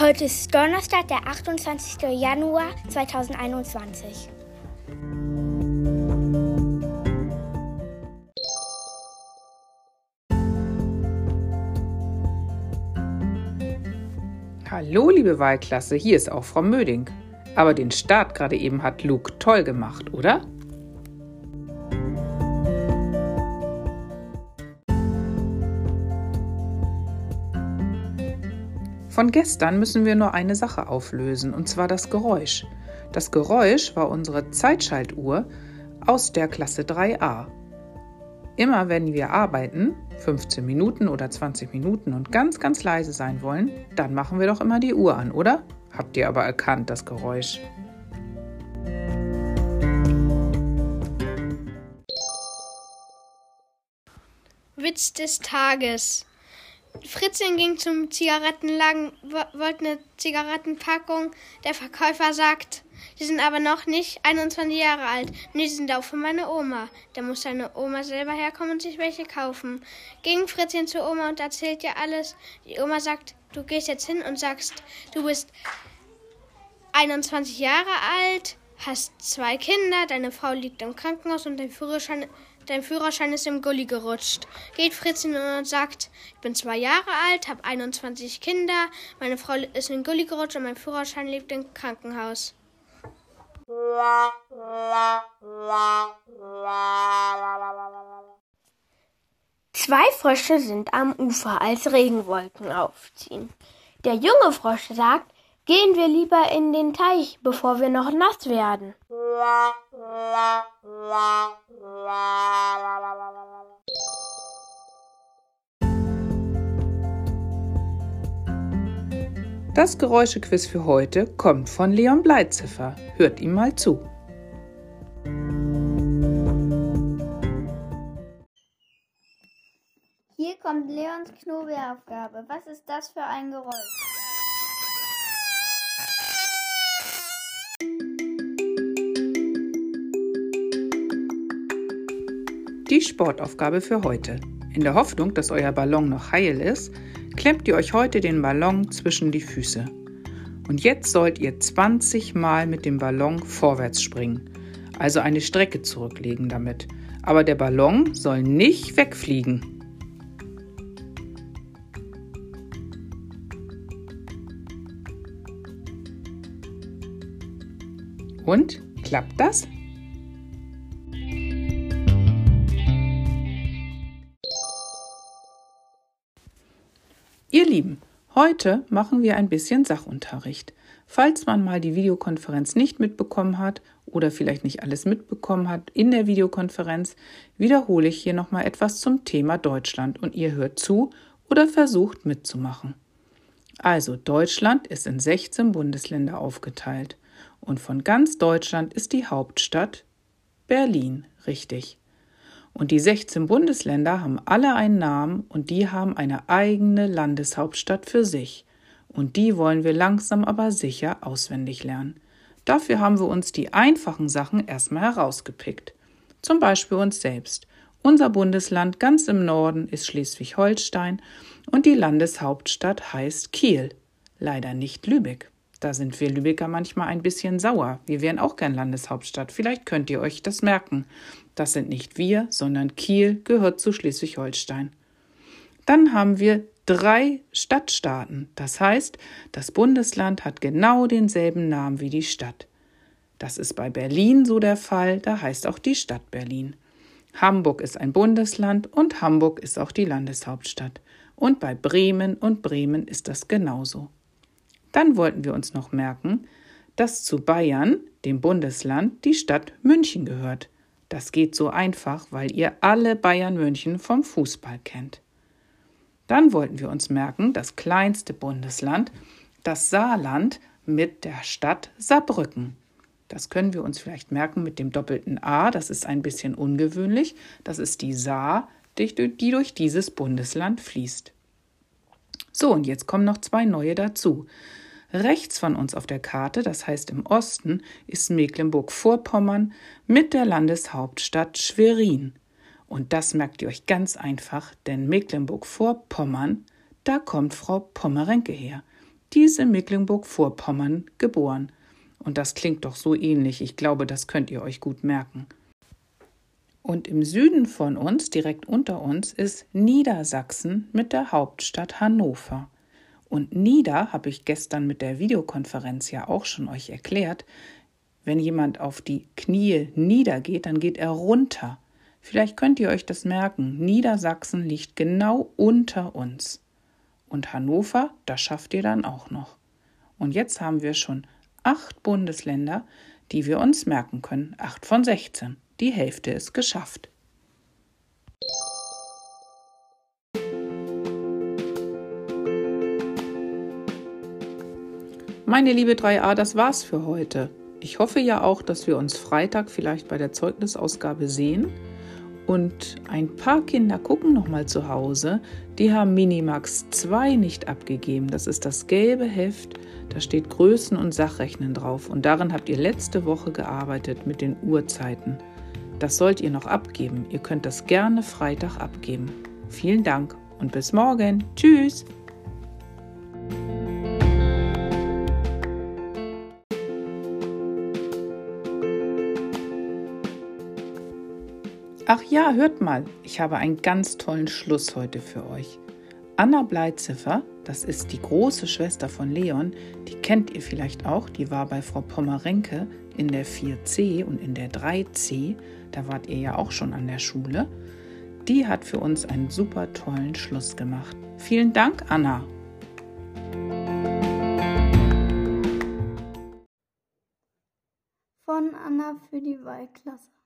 Heute ist Donnerstag, der 28. Januar 2021. Hallo, liebe Wahlklasse, hier ist auch Frau Möding. Aber den Start gerade eben hat Luke toll gemacht, oder? Von gestern müssen wir nur eine Sache auflösen, und zwar das Geräusch. Das Geräusch war unsere Zeitschaltuhr aus der Klasse 3a. Immer wenn wir arbeiten, 15 Minuten oder 20 Minuten und ganz, ganz leise sein wollen, dann machen wir doch immer die Uhr an, oder? Habt ihr aber erkannt, das Geräusch? Witz des Tages. Fritzchen ging zum Zigarettenladen, wollte eine Zigarettenpackung. Der Verkäufer sagt, Sie sind aber noch nicht 21 Jahre alt. Nee, sie sind auch für meine Oma. Da muss seine Oma selber herkommen und sich welche kaufen. Ging Fritzchen zur Oma und erzählt ihr alles. Die Oma sagt, du gehst jetzt hin und sagst, du bist 21 Jahre alt, hast zwei Kinder, deine Frau liegt im Krankenhaus und dein Führerschein Dein Führerschein ist im Gully gerutscht. Geht Fritzchen und sagt, ich bin zwei Jahre alt, habe 21 Kinder, meine Frau ist im Gully gerutscht und mein Führerschein lebt im Krankenhaus. Zwei Frösche sind am Ufer, als Regenwolken aufziehen. Der junge Frosch sagt, Gehen wir lieber in den Teich, bevor wir noch nass werden. Das Geräuschequiz für heute kommt von Leon Bleitziffer. Hört ihm mal zu. Hier kommt Leons Knobelaufgabe. Was ist das für ein Geräusch? Die Sportaufgabe für heute. In der Hoffnung, dass euer Ballon noch heil ist, klemmt ihr euch heute den Ballon zwischen die Füße. Und jetzt sollt ihr 20 Mal mit dem Ballon vorwärts springen, also eine Strecke zurücklegen damit. Aber der Ballon soll nicht wegfliegen. Und klappt das? Ihr Lieben, heute machen wir ein bisschen Sachunterricht. Falls man mal die Videokonferenz nicht mitbekommen hat oder vielleicht nicht alles mitbekommen hat in der Videokonferenz, wiederhole ich hier nochmal etwas zum Thema Deutschland und ihr hört zu oder versucht mitzumachen. Also Deutschland ist in 16 Bundesländer aufgeteilt und von ganz Deutschland ist die Hauptstadt Berlin, richtig. Und die 16 Bundesländer haben alle einen Namen und die haben eine eigene Landeshauptstadt für sich. Und die wollen wir langsam aber sicher auswendig lernen. Dafür haben wir uns die einfachen Sachen erstmal herausgepickt. Zum Beispiel uns selbst. Unser Bundesland ganz im Norden ist Schleswig-Holstein und die Landeshauptstadt heißt Kiel. Leider nicht Lübeck. Da sind wir Lübecker manchmal ein bisschen sauer. Wir wären auch gern Landeshauptstadt. Vielleicht könnt ihr euch das merken. Das sind nicht wir, sondern Kiel gehört zu Schleswig-Holstein. Dann haben wir drei Stadtstaaten. Das heißt, das Bundesland hat genau denselben Namen wie die Stadt. Das ist bei Berlin so der Fall, da heißt auch die Stadt Berlin. Hamburg ist ein Bundesland und Hamburg ist auch die Landeshauptstadt. Und bei Bremen und Bremen ist das genauso. Dann wollten wir uns noch merken, dass zu Bayern, dem Bundesland, die Stadt München gehört. Das geht so einfach, weil ihr alle Bayern München vom Fußball kennt. Dann wollten wir uns merken, das kleinste Bundesland, das Saarland mit der Stadt Saarbrücken. Das können wir uns vielleicht merken mit dem doppelten A, das ist ein bisschen ungewöhnlich. Das ist die Saar, die durch dieses Bundesland fließt. So, und jetzt kommen noch zwei neue dazu. Rechts von uns auf der Karte, das heißt im Osten, ist Mecklenburg-Vorpommern mit der Landeshauptstadt Schwerin. Und das merkt ihr euch ganz einfach, denn Mecklenburg-Vorpommern, da kommt Frau Pommerenke her. Die ist in Mecklenburg-Vorpommern geboren. Und das klingt doch so ähnlich. Ich glaube, das könnt ihr euch gut merken. Und im Süden von uns, direkt unter uns, ist Niedersachsen mit der Hauptstadt Hannover. Und Nieder habe ich gestern mit der Videokonferenz ja auch schon euch erklärt. Wenn jemand auf die Knie niedergeht, dann geht er runter. Vielleicht könnt ihr euch das merken. Niedersachsen liegt genau unter uns. Und Hannover, das schafft ihr dann auch noch. Und jetzt haben wir schon acht Bundesländer, die wir uns merken können. Acht von 16. Die Hälfte ist geschafft. Meine liebe 3a, das war's für heute. Ich hoffe ja auch, dass wir uns Freitag vielleicht bei der Zeugnisausgabe sehen. Und ein paar Kinder gucken noch mal zu Hause. Die haben Minimax 2 nicht abgegeben. Das ist das gelbe Heft. Da steht Größen und Sachrechnen drauf. Und darin habt ihr letzte Woche gearbeitet mit den Uhrzeiten. Das sollt ihr noch abgeben. Ihr könnt das gerne Freitag abgeben. Vielen Dank und bis morgen. Tschüss. Ach ja, hört mal, ich habe einen ganz tollen Schluss heute für euch. Anna Bleiziffer, das ist die große Schwester von Leon, die kennt ihr vielleicht auch, die war bei Frau Pommerenke in der 4c und in der 3c, da wart ihr ja auch schon an der Schule. Die hat für uns einen super tollen Schluss gemacht. Vielen Dank, Anna. Von Anna für die Wahlklasse.